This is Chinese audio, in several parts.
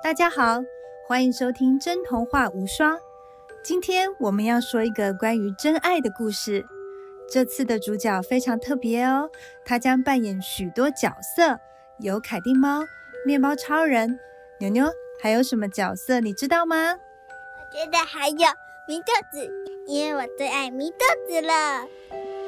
大家好，欢迎收听《真童话无双》。今天我们要说一个关于真爱的故事。这次的主角非常特别哦，他将扮演许多角色，有凯蒂猫、面包超人、牛牛，还有什么角色你知道吗？我觉得还有米豆子，因为我最爱米豆子了。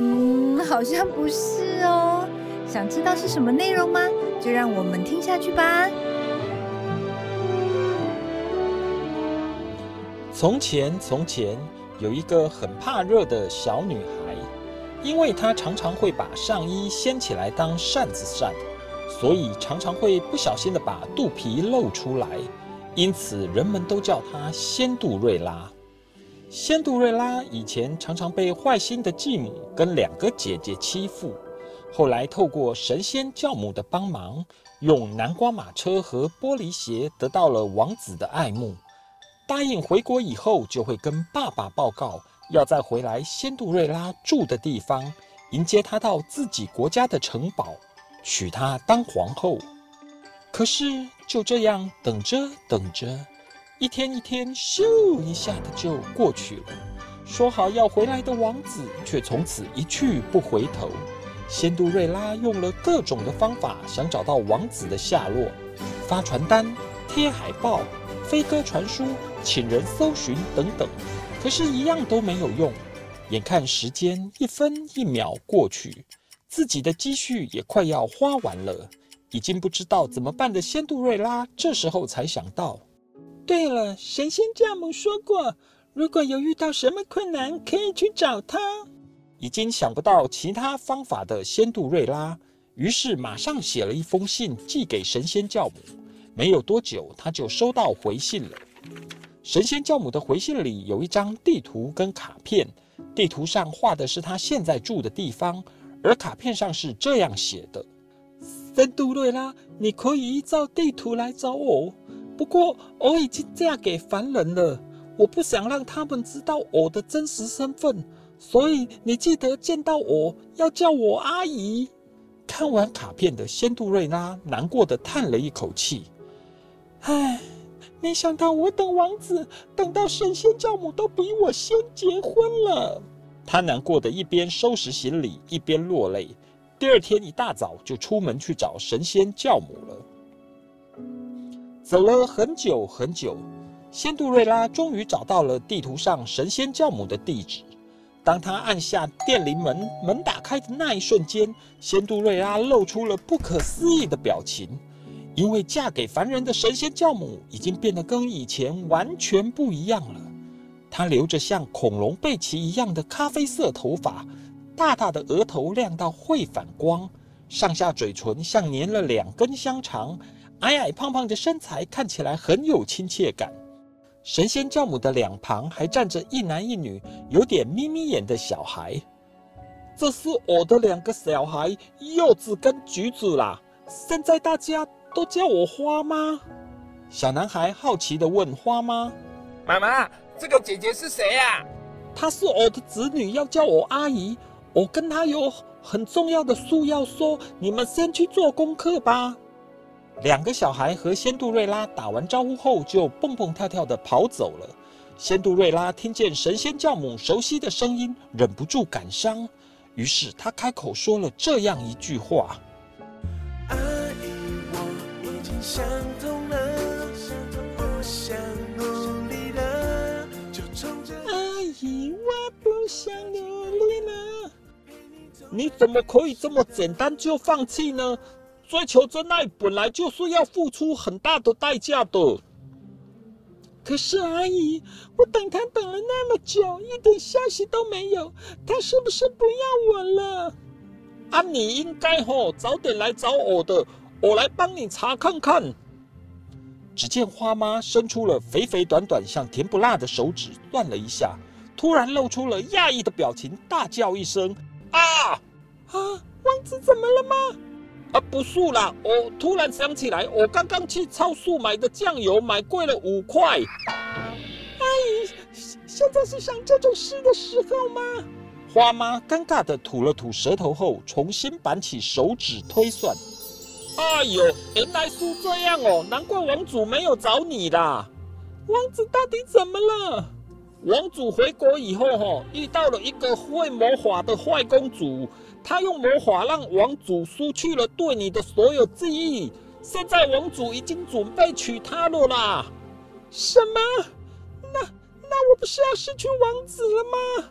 嗯，好像不是哦。想知道是什么内容吗？就让我们听下去吧。从前，从前有一个很怕热的小女孩，因为她常常会把上衣掀起来当扇子扇，所以常常会不小心的把肚皮露出来，因此人们都叫她仙杜瑞拉。仙杜瑞拉以前常常被坏心的继母跟两个姐姐欺负，后来透过神仙教母的帮忙，用南瓜马车和玻璃鞋得到了王子的爱慕。答应回国以后，就会跟爸爸报告，要再回来仙杜瑞拉住的地方，迎接她到自己国家的城堡，娶她当皇后。可是就这样等着等着，一天一天，咻一下的就过去了。说好要回来的王子，却从此一去不回头。仙杜瑞拉用了各种的方法，想找到王子的下落，发传单，贴海报。飞鸽传书，请人搜寻等等，可是，一样都没有用。眼看时间一分一秒过去，自己的积蓄也快要花完了，已经不知道怎么办的仙杜瑞拉，这时候才想到：对了，神仙教母说过，如果有遇到什么困难，可以去找他。已经想不到其他方法的仙杜瑞拉，于是马上写了一封信寄给神仙教母。没有多久，他就收到回信了。神仙教母的回信里有一张地图跟卡片，地图上画的是他现在住的地方，而卡片上是这样写的：“森杜瑞拉，你可以依照地图来找我，不过我已经嫁给凡人了，我不想让他们知道我的真实身份，所以你记得见到我要叫我阿姨。”看完卡片的仙杜瑞拉难过的叹了一口气。唉，没想到我等王子等到神仙教母都比我先结婚了。他难过的一边收拾行李，一边落泪。第二天一大早就出门去找神仙教母了。走了很久很久，仙杜瑞拉终于找到了地图上神仙教母的地址。当他按下电铃门，门打开的那一瞬间，仙杜瑞拉露出了不可思议的表情。因为嫁给凡人的神仙教母已经变得跟以前完全不一样了。她留着像恐龙贝奇一样的咖啡色头发，大大的额头亮到会反光，上下嘴唇像粘了两根香肠，矮矮胖胖的身材看起来很有亲切感。神仙教母的两旁还站着一男一女，有点眯眯眼的小孩。这是我的两个小孩，柚子跟橘子啦。现在大家。都叫我花妈，小男孩好奇地问花妈：“妈妈，这个姐姐是谁呀？”“她是我的子女，要叫我阿姨。我跟她有很重要的事要说，你们先去做功课吧。”两个小孩和仙杜瑞拉打完招呼后，就蹦蹦跳跳地跑走了。仙杜瑞拉听见神仙教母熟悉的声音，忍不住感伤，于是他开口说了这样一句话。想通了，不想努力了，就冲着阿姨，我不想努力了。你怎么可以这么简单就放弃呢？追求真爱本来就是要付出很大的代价的。可是阿姨，我等他等了那么久，一点消息都没有，他是不是不要我了？啊，你应该吼早点来找我的。我来帮你查看看。只见花妈伸出了肥肥短短像甜不辣的手指，断了一下，突然露出了讶异的表情，大叫一声：“啊啊！王子怎么了吗？啊，不是啦，我突然想起来，我刚刚去超市买的酱油买贵了五块。阿姨，现在是想这种事的时候吗？”花妈尴尬的吐了吐舌头后，重新板起手指推算。哎呦，原来是这样哦，难怪王主没有找你啦。王子到底怎么了？王主回国以后，哈，遇到了一个会魔法的坏公主，她用魔法让王主失去了对你的所有记忆。现在王主已经准备娶她了啦。什么？那那我不是要失去王子了吗？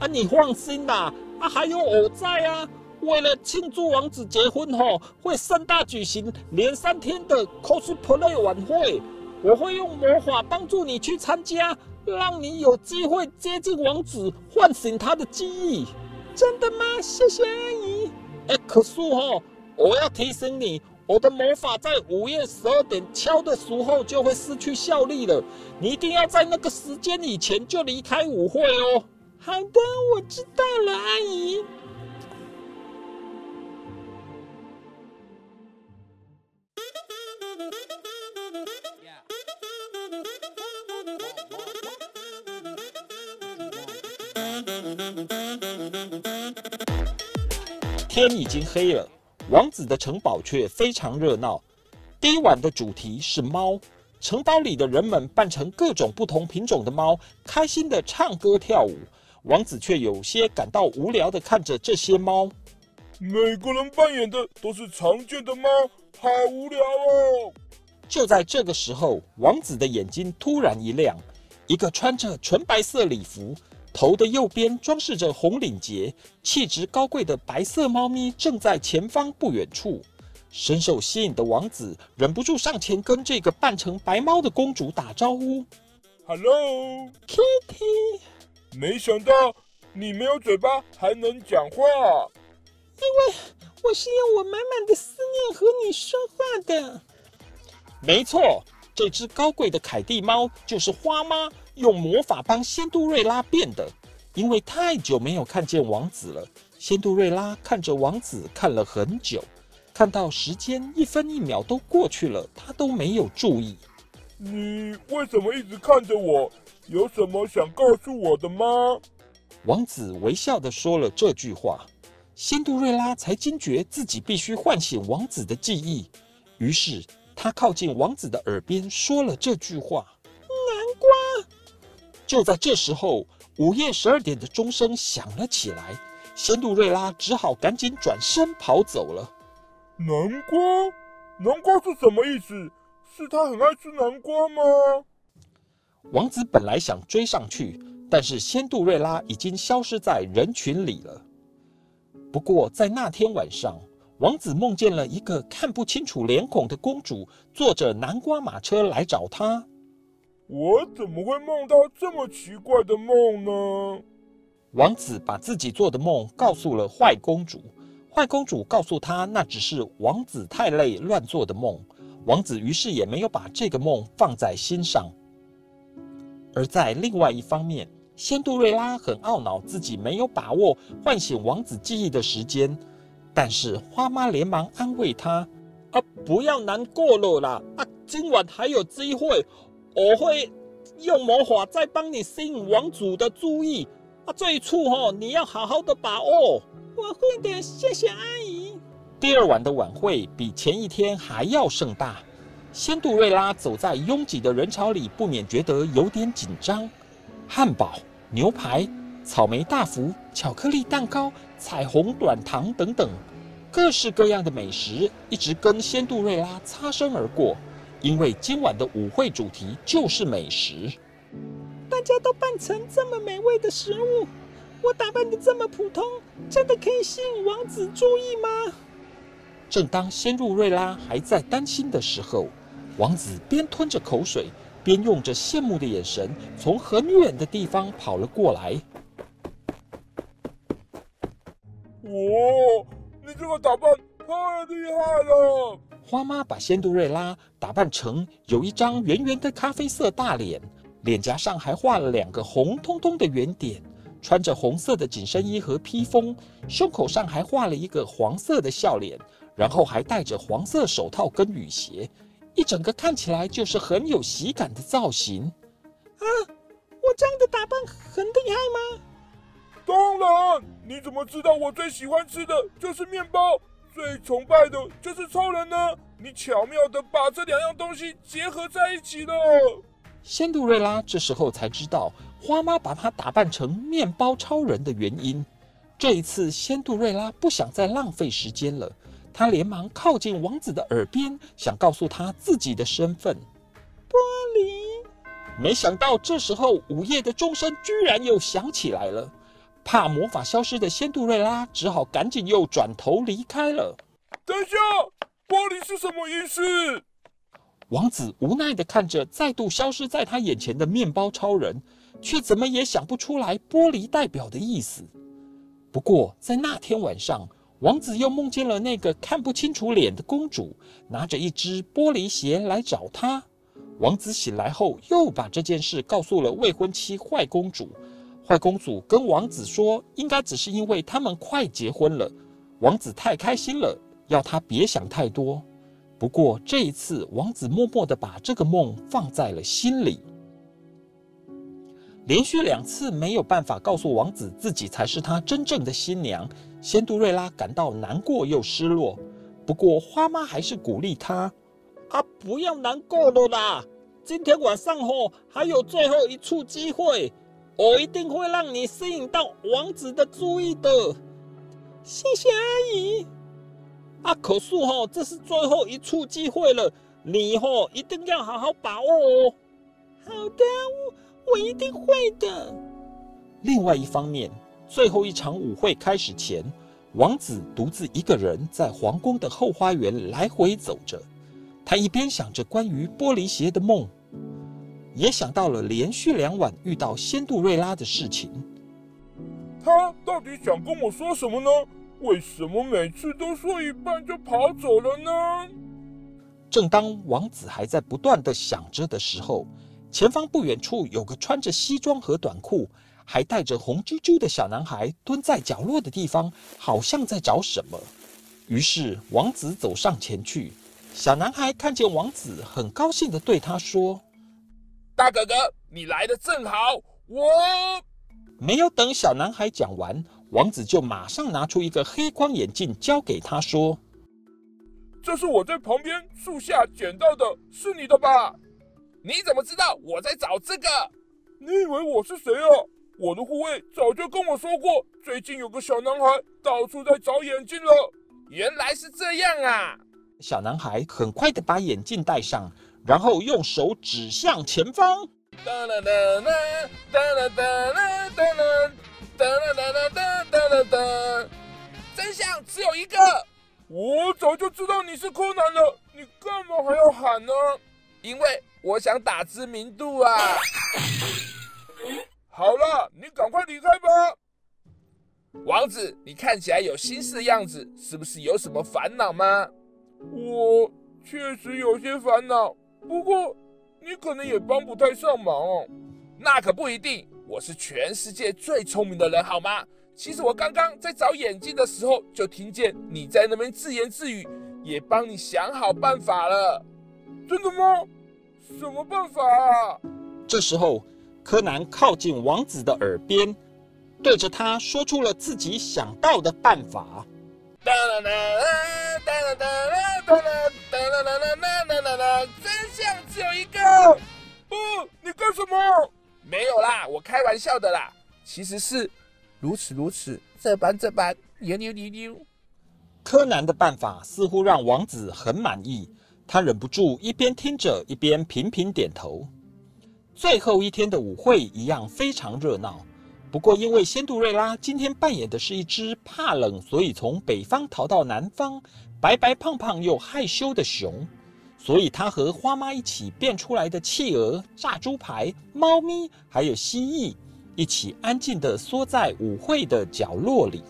啊，你放心啦，啊，还有我在啊。为了庆祝王子结婚，哈，会盛大举行连三天的 cosplay 晚会。我会用魔法帮助你去参加，让你有机会接近王子，唤醒他的记忆。真的吗？谢谢阿姨。哎，可是哈，我要提醒你，我的魔法在午夜十二点敲的时候就会失去效力了。你一定要在那个时间以前就离开舞会哦。好的，我知道了，阿姨。天已经黑了，王子的城堡却非常热闹。第一晚的主题是猫，城堡里的人们扮成各种不同品种的猫，开心的唱歌跳舞。王子却有些感到无聊的看着这些猫，每个人扮演的都是常见的猫，好无聊哦。就在这个时候，王子的眼睛突然一亮，一个穿着纯白色礼服。头的右边装饰着红领结、气质高贵的白色猫咪正在前方不远处。深受吸引的王子忍不住上前跟这个扮成白猫的公主打招呼：“Hello，Kitty。没想到你没有嘴巴还能讲话，因为我是用我满满的思念和你说话的。”没错，这只高贵的凯蒂猫就是花妈。用魔法帮仙杜瑞拉变的，因为太久没有看见王子了。仙杜瑞拉看着王子看了很久，看到时间一分一秒都过去了，他都没有注意。你为什么一直看着我？有什么想告诉我的吗？王子微笑的说了这句话，仙杜瑞拉才惊觉自己必须唤醒王子的记忆，于是他靠近王子的耳边说了这句话。就在这时候，午夜十二点的钟声响了起来，仙杜瑞拉只好赶紧转身跑走了。南瓜，南瓜是什么意思？是他很爱吃南瓜吗？王子本来想追上去，但是仙杜瑞拉已经消失在人群里了。不过在那天晚上，王子梦见了一个看不清楚脸孔的公主，坐着南瓜马车来找他。我怎么会梦到这么奇怪的梦呢？王子把自己做的梦告诉了坏公主，坏公主告诉他那只是王子太累乱做的梦。王子于是也没有把这个梦放在心上。而在另外一方面，仙杜瑞拉很懊恼自己没有把握唤醒王子记忆的时间，但是花妈连忙安慰他：“啊，不要难过了啦！啊，今晚还有机会。”我会用魔法再帮你吸引王主的注意啊！这一处哦，你要好好的把握。我会的，谢谢阿姨。第二晚的晚会比前一天还要盛大。仙杜瑞拉走在拥挤的人潮里，不免觉得有点紧张。汉堡、牛排、草莓大福、巧克力蛋糕、彩虹软糖等等，各式各样的美食一直跟仙杜瑞拉擦身而过。因为今晚的舞会主题就是美食，大家都扮成这么美味的食物，我打扮的这么普通，真的可以吸引王子注意吗？正当仙露瑞拉还在担心的时候，王子边吞着口水，边用着羡慕的眼神从很远的地方跑了过来。哇，你这个打扮太厉害了！花妈把仙杜瑞拉打扮成有一张圆圆的咖啡色大脸，脸颊上还画了两个红彤彤的圆点，穿着红色的紧身衣和披风，胸口上还画了一个黄色的笑脸，然后还戴着黄色手套跟雨鞋，一整个看起来就是很有喜感的造型。啊，我这样的打扮很厉害吗？当然，你怎么知道我最喜欢吃的就是面包？最崇拜的就是超人呢。你巧妙的把这两样东西结合在一起了。仙杜瑞拉这时候才知道花妈把她打扮成面包超人的原因。这一次，仙杜瑞拉不想再浪费时间了，她连忙靠近王子的耳边，想告诉他自己的身份。玻璃。没想到这时候，午夜的钟声居然又响起来了。怕魔法消失的仙杜瑞拉只好赶紧又转头离开了。等一下，玻璃是什么意思？王子无奈地看着再度消失在他眼前的面包超人，却怎么也想不出来玻璃代表的意思。不过在那天晚上，王子又梦见了那个看不清楚脸的公主，拿着一只玻璃鞋来找他。王子醒来后，又把这件事告诉了未婚妻坏公主。坏公主跟王子说，应该只是因为他们快结婚了，王子太开心了，要他别想太多。不过这一次，王子默默地把这个梦放在了心里。连续两次没有办法告诉王子自己才是他真正的新娘，仙杜瑞拉感到难过又失落。不过花妈还是鼓励他：“啊，不要难过了啦！今天晚上后还有最后一处机会，我一定会让你吸引到王子的注意的。”谢谢阿姨。啊，可是哈，这是最后一处机会了，你哈一定要好好把握哦。好的，我我一定会的。另外一方面，最后一场舞会开始前，王子独自一个人在皇宫的后花园来回走着。他一边想着关于玻璃鞋的梦，也想到了连续两晚遇到仙杜瑞拉的事情。他到底想跟我说什么呢？为什么每次都说一半就跑走了呢？正当王子还在不断的想着的时候，前方不远处有个穿着西装和短裤，还带着红啾啾的小男孩蹲在角落的地方，好像在找什么。于是王子走上前去，小男孩看见王子，很高兴的对他说：“大哥哥，你来的正好。”我没有等小男孩讲完。王子就马上拿出一个黑框眼镜，交给他说：“这是我在旁边树下捡到的，是你的吧？你怎么知道我在找这个？你以为我是谁啊？我的护卫早就跟我说过，最近有个小男孩到处在找眼镜了。原来是这样啊！”小男孩很快的把眼镜戴上，然后用手指向前方。哒啦哒啦哒啦哒啦哒啦哒啦哒哒哒哒，真相只有一个。我早就知道你是柯南了，你干嘛还要喊呢？因为我想打知名度啊。好了，你赶快离开吧。王子，你看起来有心事的样子，是不是有什么烦恼吗？我确实有些烦恼，不过你可能也帮不太上忙。那可不一定。我是全世界最聪明的人，好吗？其实我刚刚在找眼镜的时候，就听见你在那边自言自语，也帮你想好办法了。真的吗？什么办法啊？这时候，柯南靠近王子的耳边，对着他说出了自己想到的办法。哒啦啦哒啦哒啦哒啦哒啦什么？没有啦，我开玩笑的啦。其实是如此如此，这般这般，扭扭扭扭。柯南的办法似乎让王子很满意，他忍不住一边听着一边频频点头。最后一天的舞会一样非常热闹，不过因为仙杜瑞拉今天扮演的是一只怕冷，所以从北方逃到南方，白白胖胖又害羞的熊。所以，他和花妈一起变出来的企鹅、炸猪排、猫咪，还有蜥蜴，一起安静地缩在舞会的角落里。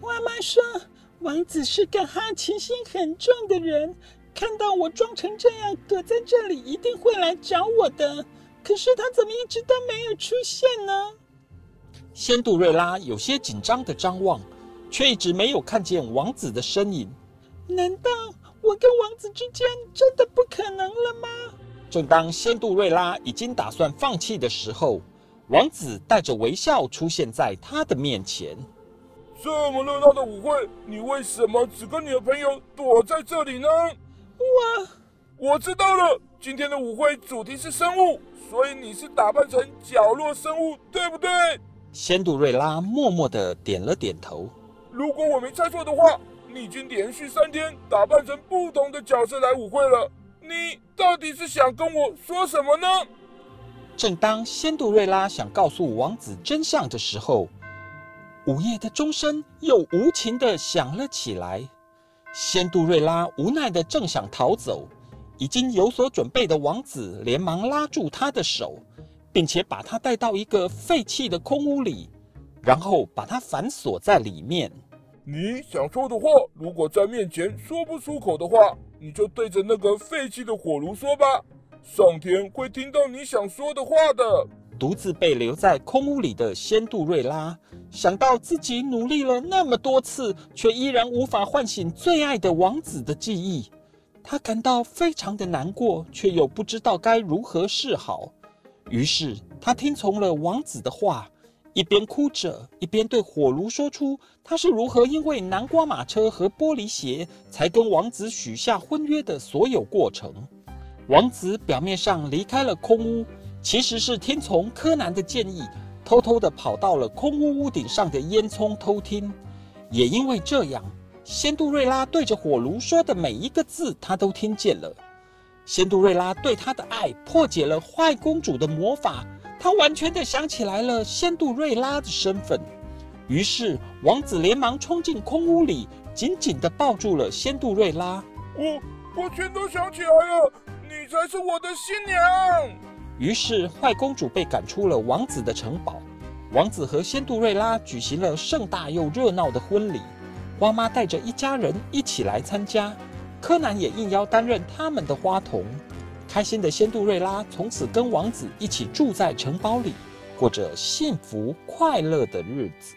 花妈说：“王子是个好奇心很重的人，看到我装成这样躲在这里，一定会来找我的。可是他怎么一直都没有出现呢？”仙杜瑞拉有些紧张地张望，却一直没有看见王子的身影。难道？我跟王子之间真的不可能了吗？正当仙杜瑞拉已经打算放弃的时候，王子带着微笑出现在他的面前。这么热闹的舞会，你为什么只跟你的朋友躲在这里呢？我我知道了，今天的舞会主题是生物，所以你是打扮成角落生物，对不对？仙杜瑞拉默默的点了点头。如果我没猜错的话，你已经连续三天打扮成不同的角色来舞会了。你到底是想跟我说什么呢？正当仙杜瑞拉想告诉王子真相的时候，午夜的钟声又无情的响了起来。仙杜瑞拉无奈的正想逃走，已经有所准备的王子连忙拉住他的手，并且把他带到一个废弃的空屋里，然后把他反锁在里面。你想说的话，如果在面前说不出口的话，你就对着那个废弃的火炉说吧。上天会听到你想说的话的。独自被留在空屋里的仙杜瑞拉，想到自己努力了那么多次，却依然无法唤醒最爱的王子的记忆，他感到非常的难过，却又不知道该如何是好。于是他听从了王子的话。一边哭着，一边对火炉说出他是如何因为南瓜马车和玻璃鞋才跟王子许下婚约的所有过程。王子表面上离开了空屋，其实是听从柯南的建议，偷偷的跑到了空屋屋顶上的烟囱偷听。也因为这样，仙杜瑞拉对着火炉说的每一个字，他都听见了。仙杜瑞拉对他的爱破解了坏公主的魔法。他完全的想起来了仙杜瑞拉的身份，于是王子连忙冲进空屋里，紧紧的抱住了仙杜瑞拉。我我全都想起来了，你才是我的新娘。于是坏公主被赶出了王子的城堡，王子和仙杜瑞拉举行了盛大又热闹的婚礼，花妈带着一家人一起来参加，柯南也应邀担任他们的花童。开心的仙杜瑞拉从此跟王子一起住在城堡里，过着幸福快乐的日子。